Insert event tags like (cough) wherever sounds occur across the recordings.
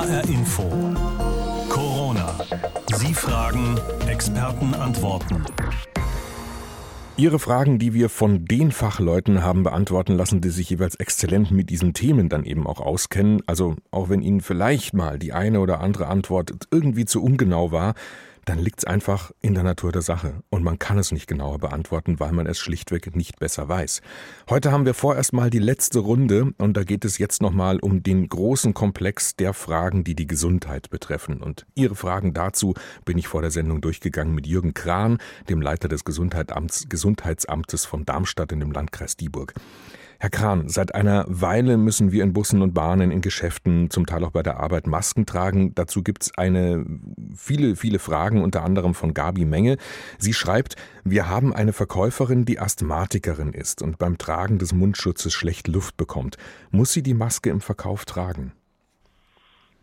HR Info. Corona. Sie fragen, Experten antworten. Ihre Fragen, die wir von den Fachleuten haben beantworten lassen, die sich jeweils exzellent mit diesen Themen dann eben auch auskennen. Also auch wenn Ihnen vielleicht mal die eine oder andere Antwort irgendwie zu ungenau war, dann liegt es einfach in der Natur der Sache und man kann es nicht genauer beantworten, weil man es schlichtweg nicht besser weiß. Heute haben wir vorerst mal die letzte Runde und da geht es jetzt nochmal um den großen Komplex der Fragen, die die Gesundheit betreffen. Und Ihre Fragen dazu bin ich vor der Sendung durchgegangen mit Jürgen Kran, dem Leiter des Gesundheitsamts, Gesundheitsamtes von Darmstadt in dem Landkreis Dieburg. Herr Kran, seit einer Weile müssen wir in Bussen und Bahnen, in Geschäften, zum Teil auch bei der Arbeit Masken tragen. Dazu gibt es eine viele, viele Fragen, unter anderem von Gabi Menge. Sie schreibt, wir haben eine Verkäuferin, die Asthmatikerin ist und beim Tragen des Mundschutzes schlecht Luft bekommt. Muss sie die Maske im Verkauf tragen?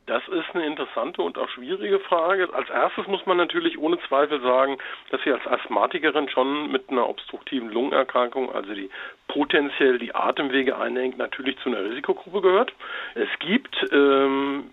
Das ist eine interessante und auch schwierige Frage. Als erstes muss man natürlich ohne Zweifel sagen, dass sie als Asthmatikerin schon mit einer obstruktiven Lungenerkrankung, also die potenziell die Atemwege einengt, natürlich zu einer Risikogruppe gehört. Es gibt ähm,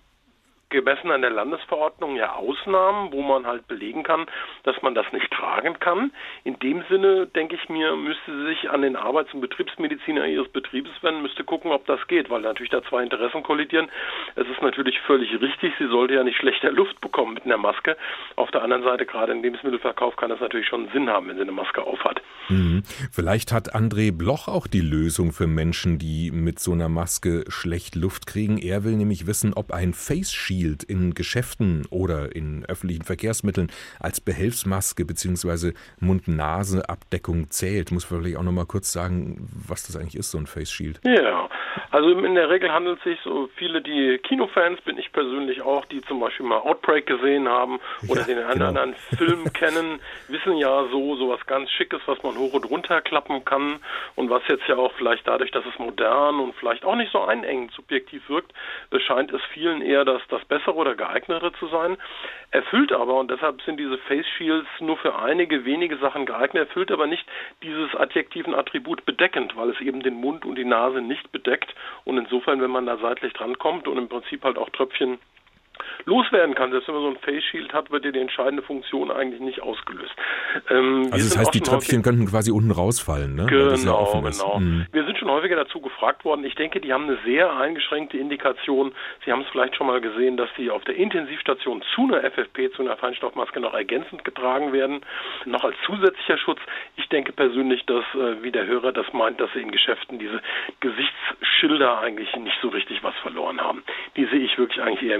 gemessen an der Landesverordnung ja Ausnahmen, wo man halt belegen kann, dass man das nicht tragen kann. In dem Sinne, denke ich mir, müsste sie sich an den Arbeits- und Betriebsmediziner ihres Betriebes wenden, müsste gucken, ob das geht, weil natürlich da zwei Interessen kollidieren. Es ist natürlich völlig richtig, sie sollte ja nicht schlechter Luft bekommen mit einer Maske. Auf der anderen Seite, gerade im Lebensmittelverkauf, kann das natürlich schon Sinn haben, wenn sie eine Maske aufhat. Mhm. Vielleicht hat André Bloch auch die Lösung für Menschen, die mit so einer Maske schlecht Luft kriegen. Er will nämlich wissen, ob ein Face Shield Shield in Geschäften oder in öffentlichen Verkehrsmitteln als Behelfsmaske bzw. Mund-Nase-Abdeckung zählt. Muss man vielleicht auch noch mal kurz sagen, was das eigentlich ist, so ein Face Shield. Ja, also in der Regel handelt es sich so viele, die Kinofans bin ich persönlich auch, die zum Beispiel mal Outbreak gesehen haben oder ja, den einen genau. anderen Film (laughs) kennen, wissen ja so, so was ganz Schickes, was man hoch und runter klappen kann und was jetzt ja auch vielleicht dadurch, dass es modern und vielleicht auch nicht so einengend subjektiv wirkt, scheint es vielen eher das, das bessere oder geeignetere zu sein. Erfüllt aber, und deshalb sind diese Face Shields nur für einige wenige Sachen geeignet, erfüllt aber nicht dieses adjektiven Attribut bedeckend, weil es eben den Mund und die Nase nicht bedeckt. Und insofern, wenn man da seitlich drankommt und im Prinzip halt auch Tröpfchen loswerden kann. Selbst wenn man so ein Face Shield hat, wird ja die entscheidende Funktion eigentlich nicht ausgelöst. Ähm, also das heißt, die Tröpfchen könnten quasi unten rausfallen, ne? Genau, genau. Mhm. Wir sind schon häufiger dazu gefragt worden. Ich denke, die haben eine sehr eingeschränkte Indikation. Sie haben es vielleicht schon mal gesehen, dass die auf der Intensivstation zu einer FFP, zu einer Feinstoffmaske noch ergänzend getragen werden, noch als zusätzlicher Schutz. Ich denke persönlich, dass, äh, wie der Hörer das meint, dass sie in Geschäften diese Gesichtsschilder eigentlich nicht so richtig was verloren haben. Die sehe ich wirklich eigentlich eher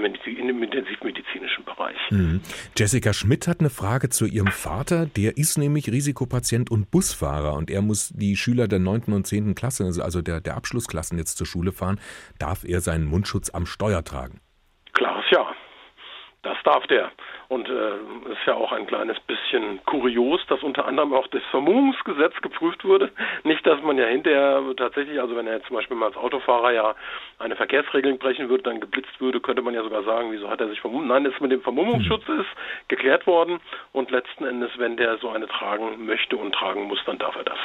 in im intensivmedizinischen Bereich. Mhm. Jessica Schmidt hat eine Frage zu ihrem Vater. Der ist nämlich Risikopatient und Busfahrer und er muss die Schüler der 9. und 10. Klasse, also der, der Abschlussklassen jetzt zur Schule fahren. Darf er seinen Mundschutz am Steuer tragen? Klares Ja. Das darf der. Und äh, ist ja auch ein kleines bisschen kurios, dass unter anderem auch das Vermummungsgesetz geprüft wurde. Nicht, dass man ja hinterher tatsächlich, also wenn er jetzt zum Beispiel mal als Autofahrer ja eine Verkehrsregelung brechen würde, dann geblitzt würde, könnte man ja sogar sagen, wieso hat er sich vermummt? Nein, das mit dem Vermummungsschutz hm. ist geklärt worden und letzten Endes, wenn der so eine tragen möchte und tragen muss, dann darf er das.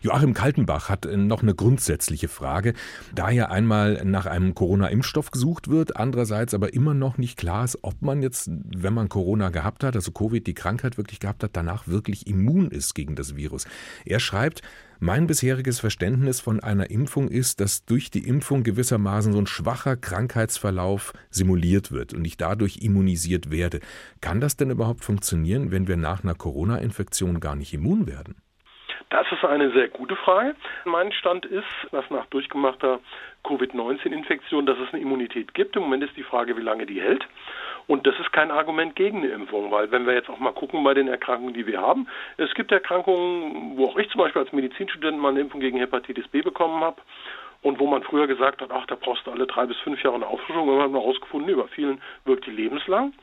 Joachim Kaltenbach hat äh, noch eine grundsätzliche Frage. Da ja einmal nach einem Corona-Impfstoff gesucht wird, andererseits aber immer noch nicht klar ist, ob man jetzt, wenn man Corona gehabt hat, also Covid, die Krankheit wirklich gehabt hat, danach wirklich immun ist gegen das Virus. Er schreibt, mein bisheriges Verständnis von einer Impfung ist, dass durch die Impfung gewissermaßen so ein schwacher Krankheitsverlauf simuliert wird und ich dadurch immunisiert werde. Kann das denn überhaupt funktionieren, wenn wir nach einer Corona-Infektion gar nicht immun werden? Das ist eine sehr gute Frage. Mein Stand ist, dass nach durchgemachter Covid-19-Infektion, dass es eine Immunität gibt. Im Moment ist die Frage, wie lange die hält. Und das ist kein Argument gegen eine Impfung, weil wenn wir jetzt auch mal gucken bei den Erkrankungen, die wir haben, es gibt Erkrankungen, wo auch ich zum Beispiel als Medizinstudent mal eine Impfung gegen Hepatitis B bekommen habe und wo man früher gesagt hat, ach, da brauchst du alle drei bis fünf Jahre eine Auffrischung. Und wir haben herausgefunden, über vielen wirkt die lebenslang.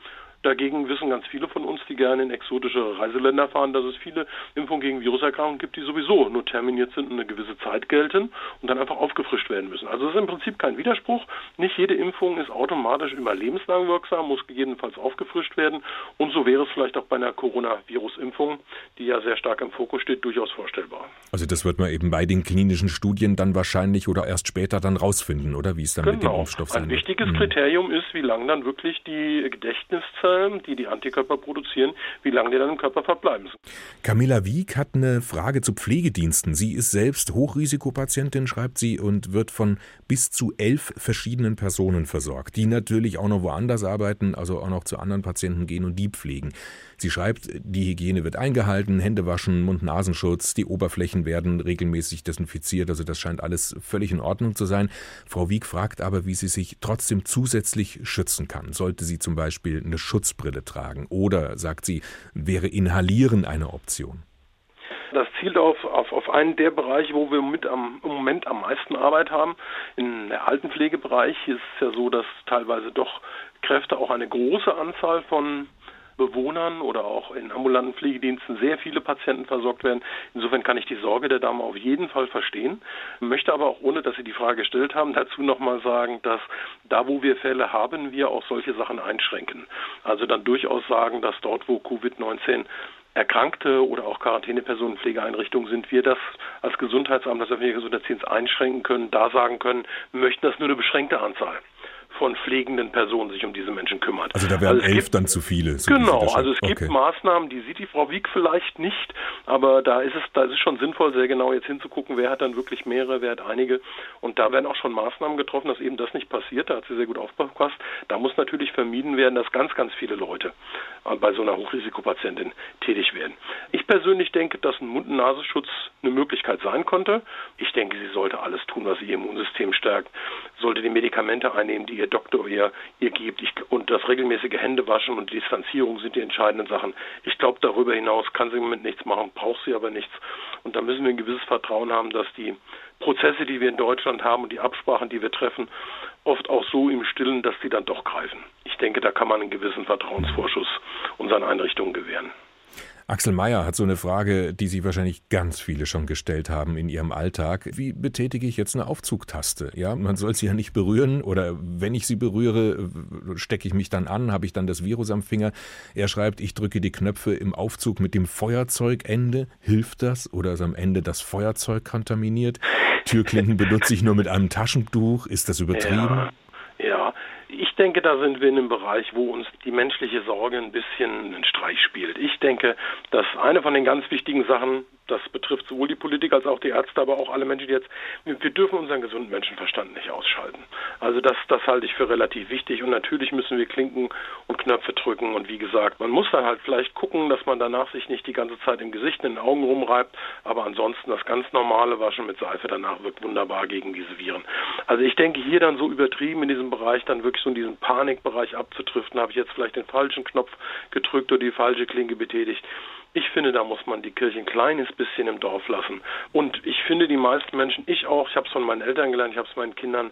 Dagegen wissen ganz viele von uns, die gerne in exotische Reiseländer fahren, dass es viele Impfungen gegen Viruserkrankungen gibt, die sowieso nur terminiert sind und eine gewisse Zeit gelten und dann einfach aufgefrischt werden müssen. Also es ist im Prinzip kein Widerspruch. Nicht jede Impfung ist automatisch immer lebenslang wirksam, muss gegebenenfalls aufgefrischt werden. Und so wäre es vielleicht auch bei einer Coronavirus-Impfung, die ja sehr stark im Fokus steht, durchaus vorstellbar. Also das wird man eben bei den klinischen Studien dann wahrscheinlich oder erst später dann rausfinden, oder wie es dann genau. mit dem genau. Impfstoff sein Ein wichtiges wird. Kriterium ist, wie lange dann wirklich die Die die Antikörper produzieren, wie lange die dann im Körper verbleiben. Camilla Wieck hat eine Frage zu Pflegediensten. Sie ist selbst Hochrisikopatientin, schreibt sie, und wird von bis zu elf verschiedenen Personen versorgt, die natürlich auch noch woanders arbeiten, also auch noch zu anderen Patienten gehen und die pflegen. Sie schreibt, die Hygiene wird eingehalten, Hände waschen, Mund-Nasenschutz, die Oberflächen werden regelmäßig desinfiziert, also das scheint alles völlig in Ordnung zu sein. Frau Wieck fragt aber, wie sie sich trotzdem zusätzlich schützen kann. Sollte sie zum Beispiel eine Schutzbrille tragen oder, sagt sie, wäre Inhalieren eine Option? Das zielt auf, auf, auf einen der Bereiche, wo wir mit am, im Moment am meisten Arbeit haben. Der Altenpflegebereich ist es ja so, dass teilweise doch Kräfte auch eine große Anzahl von Bewohnern oder auch in ambulanten Pflegediensten sehr viele Patienten versorgt werden. Insofern kann ich die Sorge der Dame auf jeden Fall verstehen, möchte aber auch, ohne dass Sie die Frage gestellt haben, dazu nochmal sagen, dass da, wo wir Fälle haben, wir auch solche Sachen einschränken. Also dann durchaus sagen, dass dort, wo Covid-19 Erkrankte oder auch Quarantänepersonenpflegeeinrichtungen sind, wir das als Gesundheitsamt, das öffentliche Gesundheitsdienst einschränken können, da sagen können, wir möchten das nur eine beschränkte Anzahl von pflegenden Personen sich um diese Menschen kümmert. Also da wären also elf gibt, dann zu viele. So genau, also es gibt okay. Maßnahmen, die sieht die Frau Wieck vielleicht nicht, aber da ist es, da ist es schon sinnvoll, sehr genau jetzt hinzugucken, wer hat dann wirklich mehrere, wer hat einige. Und da werden auch schon Maßnahmen getroffen, dass eben das nicht passiert. Da hat sie sehr gut aufgepasst. Da muss natürlich vermieden werden, dass ganz, ganz viele Leute äh, bei so einer Hochrisikopatientin tätig werden. Ich persönlich denke, dass ein Mund-Nasenschutz eine Möglichkeit sein konnte. Ich denke, sie sollte alles tun, was ihr Immunsystem stärkt, sollte die Medikamente einnehmen, die ihr Doktor ihr, ihr gibt. Ich, und das regelmäßige Händewaschen und Distanzierung sind die entscheidenden Sachen. Ich glaube, darüber hinaus kann sie im Moment nichts machen, braucht sie aber nichts. Und da müssen wir ein gewisses Vertrauen haben, dass die Prozesse, die wir in Deutschland haben und die Absprachen, die wir treffen, oft auch so im Stillen, dass sie dann doch greifen. Ich denke, da kann man einen gewissen Vertrauensvorschuss unseren Einrichtungen gewähren. Axel Mayer hat so eine Frage, die Sie wahrscheinlich ganz viele schon gestellt haben in Ihrem Alltag. Wie betätige ich jetzt eine Aufzugtaste? Ja, man soll sie ja nicht berühren oder wenn ich sie berühre, stecke ich mich dann an, habe ich dann das Virus am Finger. Er schreibt, ich drücke die Knöpfe im Aufzug mit dem Feuerzeugende. Hilft das oder ist am Ende das Feuerzeug kontaminiert? Türklinken benutze ich nur mit einem Taschentuch. Ist das übertrieben? Ja. Denke, da sind wir in einem Bereich, wo uns die menschliche Sorge ein bisschen einen Streich spielt. Ich denke, dass eine von den ganz wichtigen Sachen, das betrifft sowohl die Politiker als auch die Ärzte, aber auch alle Menschen, die jetzt, wir dürfen unseren gesunden Menschenverstand nicht ausschalten. Also das, das halte ich für relativ wichtig und natürlich müssen wir Klinken und Knöpfe drücken und wie gesagt, man muss dann halt vielleicht gucken, dass man danach sich nicht die ganze Zeit im Gesicht in den Augen rumreibt, aber ansonsten das ganz normale Waschen mit Seife danach wirkt wunderbar gegen diese Viren. Also ich denke, hier dann so übertrieben in diesem Bereich dann wirklich so in diesen Panikbereich abzutriften, habe ich jetzt vielleicht den falschen Knopf gedrückt oder die falsche Klinke betätigt. Ich finde, da muss man die Kirche ein kleines bisschen im Dorf lassen. Und ich finde, die meisten Menschen, ich auch, ich habe es von meinen Eltern gelernt, ich habe es meinen Kindern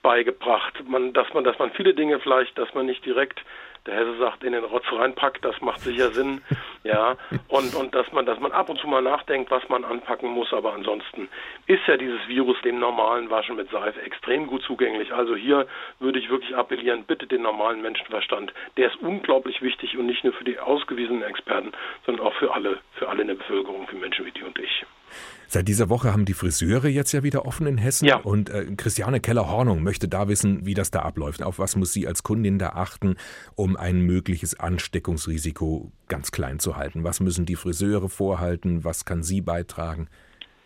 beigebracht, man, dass man, dass man viele Dinge vielleicht, dass man nicht direkt der Hesse sagt, in den Rotz reinpackt, das macht sicher Sinn, ja, und, und dass man, dass man ab und zu mal nachdenkt, was man anpacken muss, aber ansonsten ist ja dieses Virus dem normalen Waschen mit Seife extrem gut zugänglich. Also hier würde ich wirklich appellieren, bitte den normalen Menschenverstand, der ist unglaublich wichtig und nicht nur für die ausgewiesenen Experten, sondern auch für alle, für alle in der Bevölkerung, für Menschen wie die und ich. Seit dieser Woche haben die Friseure jetzt ja wieder offen in Hessen. Ja. Und äh, Christiane Keller-Hornung möchte da wissen, wie das da abläuft. Auf was muss sie als Kundin da achten, um ein mögliches Ansteckungsrisiko ganz klein zu halten? Was müssen die Friseure vorhalten? Was kann sie beitragen?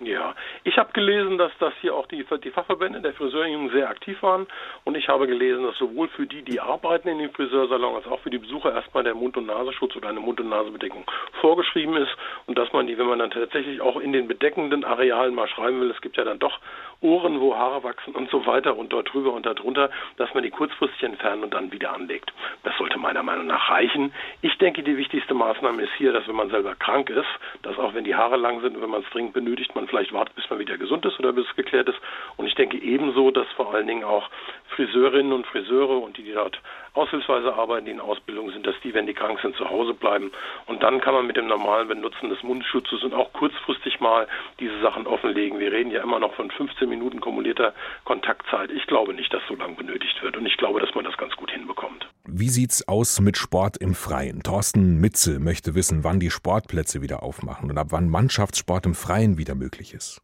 Ja, ich habe gelesen, dass das hier auch die, die Fachverbände der Friseurinnen sehr aktiv waren und ich habe gelesen, dass sowohl für die, die arbeiten in den Friseursalon, als auch für die Besucher erstmal der Mund- und Nasenschutz oder eine Mund- und Nasenbedeckung vorgeschrieben ist und dass man die, wenn man dann tatsächlich auch in den bedeckenden Arealen mal schreiben will, es gibt ja dann doch Ohren, wo Haare wachsen und so weiter und dort drüber und darunter, dass man die kurzfristig entfernen und dann wieder anlegt. Das sollte meiner Meinung nach reichen. Ich denke, die wichtigste Maßnahme ist hier, dass wenn man selber krank ist, dass auch wenn die Haare lang sind und wenn man es dringend benötigt, man vielleicht wartet, bis man wieder gesund ist oder bis es geklärt ist. Und ich denke ebenso, dass vor allen Dingen auch Friseurinnen und Friseure und die, die dort aushilfsweise arbeiten, die in Ausbildung sind, dass die, wenn die krank sind, zu Hause bleiben. Und dann kann man mit dem normalen Benutzen des Mundschutzes und auch kurzfristig mal diese Sachen offenlegen. Wir reden ja immer noch von 15 Minuten kumulierter Kontaktzeit. Ich glaube nicht, dass so lange benötigt wird und ich glaube, dass man das ganz gut hinbekommt. Wie sieht's aus mit Sport im Freien? Thorsten Mitze möchte wissen, wann die Sportplätze wieder aufmachen und ab wann Mannschaftssport im Freien wieder möglich ist.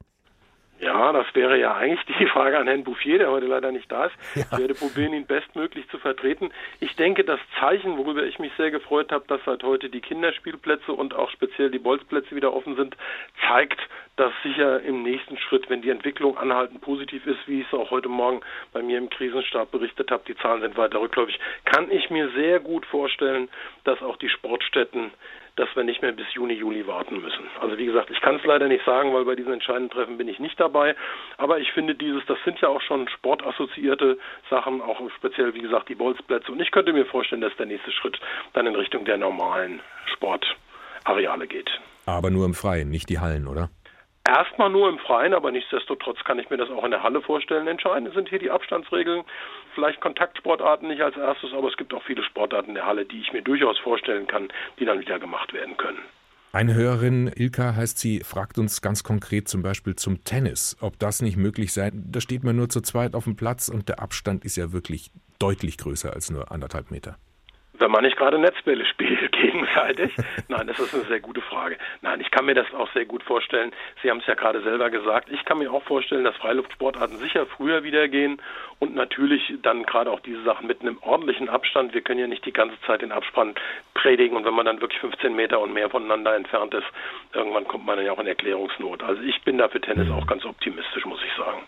Ja, das wäre ja eigentlich die (laughs) Frage an Herrn Bouffier, der heute leider nicht da ist. Ja. Ich werde probieren, ihn bestmöglich zu vertreten. Ich denke, das Zeichen, worüber ich mich sehr gefreut habe, dass seit heute die Kinderspielplätze und auch speziell die Bolzplätze wieder offen sind, zeigt, dass sicher im nächsten Schritt, wenn die Entwicklung anhaltend positiv ist, wie ich es auch heute Morgen bei mir im Krisenstab berichtet habe, die Zahlen sind weiter rückläufig, kann ich mir sehr gut vorstellen, dass auch die Sportstätten dass wir nicht mehr bis Juni, Juli warten müssen. Also wie gesagt, ich kann es leider nicht sagen, weil bei diesen entscheidenden Treffen bin ich nicht dabei. Aber ich finde dieses, das sind ja auch schon sportassoziierte Sachen, auch speziell wie gesagt die Bolzplätze. Und ich könnte mir vorstellen, dass der nächste Schritt dann in Richtung der normalen Sportareale geht. Aber nur im Freien, nicht die Hallen, oder? Erstmal nur im Freien, aber nichtsdestotrotz kann ich mir das auch in der Halle vorstellen. Entscheidend sind hier die Abstandsregeln, vielleicht Kontaktsportarten nicht als erstes, aber es gibt auch viele Sportarten in der Halle, die ich mir durchaus vorstellen kann, die dann wieder gemacht werden können. Eine Hörerin, Ilka heißt sie, fragt uns ganz konkret zum Beispiel zum Tennis, ob das nicht möglich sei. Da steht man nur zu zweit auf dem Platz und der Abstand ist ja wirklich deutlich größer als nur anderthalb Meter. Wenn man nicht gerade Netzbälle spielt (laughs) gegenseitig. Nein, das ist eine sehr gute Frage. Nein, ich kann mir das auch sehr gut vorstellen. Sie haben es ja gerade selber gesagt. Ich kann mir auch vorstellen, dass Freiluftsportarten sicher früher wieder gehen und natürlich dann gerade auch diese Sachen mit einem ordentlichen Abstand. Wir können ja nicht die ganze Zeit den Abspann predigen und wenn man dann wirklich 15 Meter und mehr voneinander entfernt ist, irgendwann kommt man dann ja auch in Erklärungsnot. Also ich bin da für Tennis auch ganz optimistisch, muss ich sagen.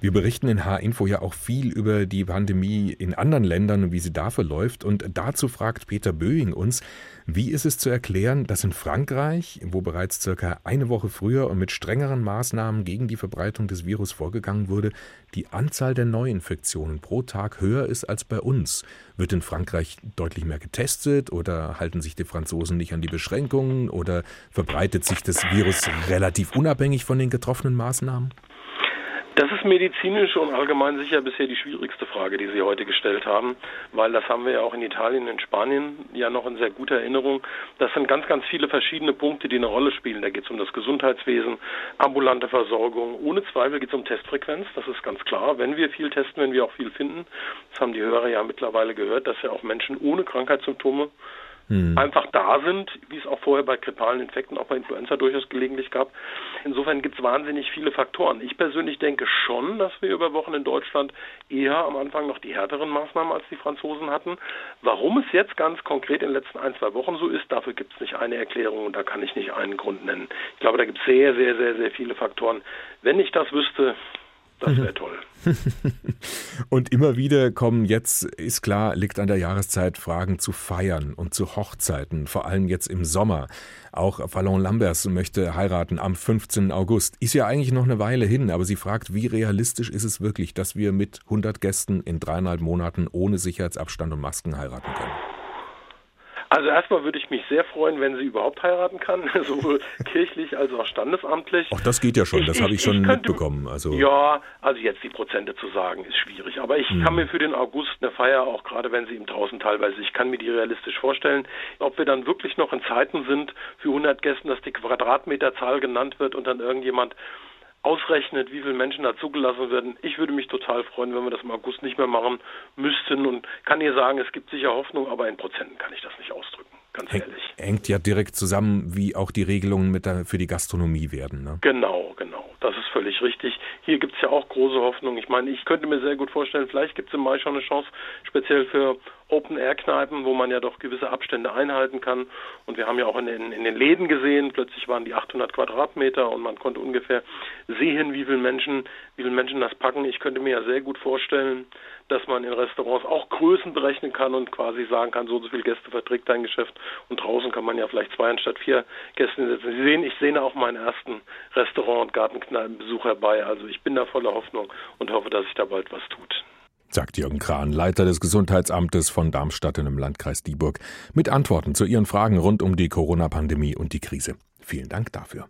Wir berichten in H-Info ja auch viel über die Pandemie in anderen Ländern und wie sie da verläuft. Und dazu fragt Peter Böing uns, wie ist es zu erklären, dass in Frankreich, wo bereits circa eine Woche früher und mit strengeren Maßnahmen gegen die Verbreitung des Virus vorgegangen wurde, die Anzahl der Neuinfektionen pro Tag höher ist als bei uns? Wird in Frankreich deutlich mehr getestet oder halten sich die Franzosen nicht an die Beschränkungen oder verbreitet sich das Virus relativ unabhängig von den getroffenen Maßnahmen? Das ist medizinisch und allgemein sicher bisher die schwierigste Frage, die Sie heute gestellt haben, weil das haben wir ja auch in Italien, in Spanien ja noch in sehr guter Erinnerung. Das sind ganz, ganz viele verschiedene Punkte, die eine Rolle spielen. Da geht es um das Gesundheitswesen, ambulante Versorgung. Ohne Zweifel geht es um Testfrequenz, das ist ganz klar. Wenn wir viel testen, wenn wir auch viel finden, das haben die Hörer ja mittlerweile gehört, dass ja auch Menschen ohne Krankheitssymptome hm. einfach da sind, wie es auch vorher bei grippalen Infekten, auch bei Influenza durchaus gelegentlich gab. Insofern gibt es wahnsinnig viele Faktoren. Ich persönlich denke schon, dass wir über Wochen in Deutschland eher am Anfang noch die härteren Maßnahmen als die Franzosen hatten. Warum es jetzt ganz konkret in den letzten ein, zwei Wochen so ist, dafür gibt es nicht eine Erklärung und da kann ich nicht einen Grund nennen. Ich glaube, da gibt es sehr, sehr, sehr, sehr viele Faktoren. Wenn ich das wüsste, das wäre toll. (laughs) und immer wieder kommen jetzt, ist klar, liegt an der Jahreszeit, Fragen zu Feiern und zu Hochzeiten, vor allem jetzt im Sommer. Auch Fallon Lambers möchte heiraten am 15. August. Ist ja eigentlich noch eine Weile hin, aber sie fragt, wie realistisch ist es wirklich, dass wir mit 100 Gästen in dreieinhalb Monaten ohne Sicherheitsabstand und Masken heiraten können? Also erstmal würde ich mich sehr freuen, wenn sie überhaupt heiraten kann, (laughs) sowohl kirchlich als auch standesamtlich. Ach, das geht ja schon, das habe ich schon ich könnte, mitbekommen. Also ja, also jetzt die Prozente zu sagen, ist schwierig. Aber ich hm. kann mir für den August eine Feier, auch gerade wenn sie im draußen teilweise, ich kann mir die realistisch vorstellen. Ob wir dann wirklich noch in Zeiten sind für 100 Gästen, dass die Quadratmeterzahl genannt wird und dann irgendjemand ausrechnet, wie viele Menschen da zugelassen werden. Ich würde mich total freuen, wenn wir das im August nicht mehr machen müssten und kann ihr sagen, es gibt sicher Hoffnung, aber in Prozenten kann ich das nicht ausdrücken. Ganz Häng, ehrlich. Hängt ja direkt zusammen, wie auch die Regelungen mit der, für die Gastronomie werden. Ne? Genau, genau. Das ist völlig richtig. Hier gibt es ja auch große Hoffnung. Ich meine, ich könnte mir sehr gut vorstellen, vielleicht gibt es im Mai schon eine Chance, speziell für Open-Air-Kneipen, wo man ja doch gewisse Abstände einhalten kann. Und wir haben ja auch in den, in den Läden gesehen, plötzlich waren die 800 Quadratmeter und man konnte ungefähr sehen, wie viele Menschen, wie viele Menschen das packen. Ich könnte mir ja sehr gut vorstellen, dass man in Restaurants auch Größen berechnen kann und quasi sagen kann, so und so viele Gäste verträgt dein Geschäft. Und draußen kann man ja vielleicht zwei anstatt vier Gäste setzen. Sie sehen, ich sehe auch meinen ersten Restaurant- und Gartenkneipenbesuch herbei. Also ich bin da voller Hoffnung und hoffe, dass sich da bald was tut sagt Jürgen Kran, Leiter des Gesundheitsamtes von Darmstadt in im Landkreis Dieburg, mit Antworten zu Ihren Fragen rund um die Corona-Pandemie und die Krise. Vielen Dank dafür.